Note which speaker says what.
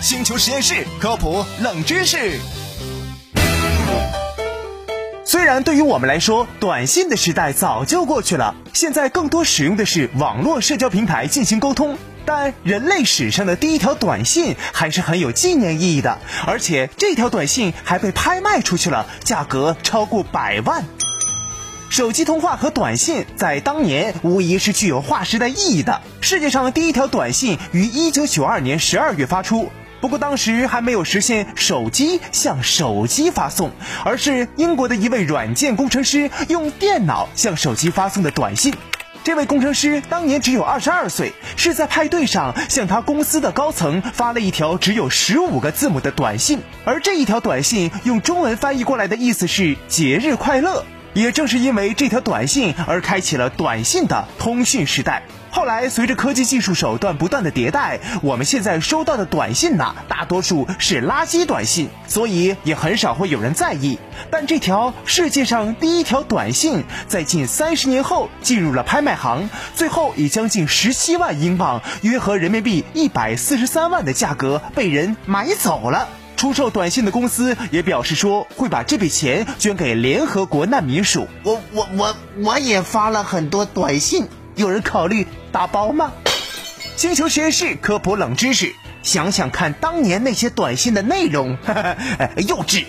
Speaker 1: 星球实验室科普冷知识。虽然对于我们来说，短信的时代早就过去了，现在更多使用的是网络社交平台进行沟通，但人类史上的第一条短信还是很有纪念意义的，而且这条短信还被拍卖出去了，价格超过百万。手机通话和短信在当年无疑是具有划时代意义的。世界上第一条短信于一九九二年十二月发出，不过当时还没有实现手机向手机发送，而是英国的一位软件工程师用电脑向手机发送的短信。这位工程师当年只有二十二岁，是在派对上向他公司的高层发了一条只有十五个字母的短信，而这一条短信用中文翻译过来的意思是“节日快乐”。也正是因为这条短信而开启了短信的通讯时代。后来，随着科技技术手段不断的迭代，我们现在收到的短信呢，大多数是垃圾短信，所以也很少会有人在意。但这条世界上第一条短信，在近三十年后进入了拍卖行，最后以将近十七万英镑（约合人民币一百四十三万）的价格被人买走了。出售短信的公司也表示说，会把这笔钱捐给联合国难民署。
Speaker 2: 我我我我也发了很多短信，
Speaker 1: 有人考虑打包吗？星球实验室科普冷知识，想想看当年那些短信的内容，幼稚。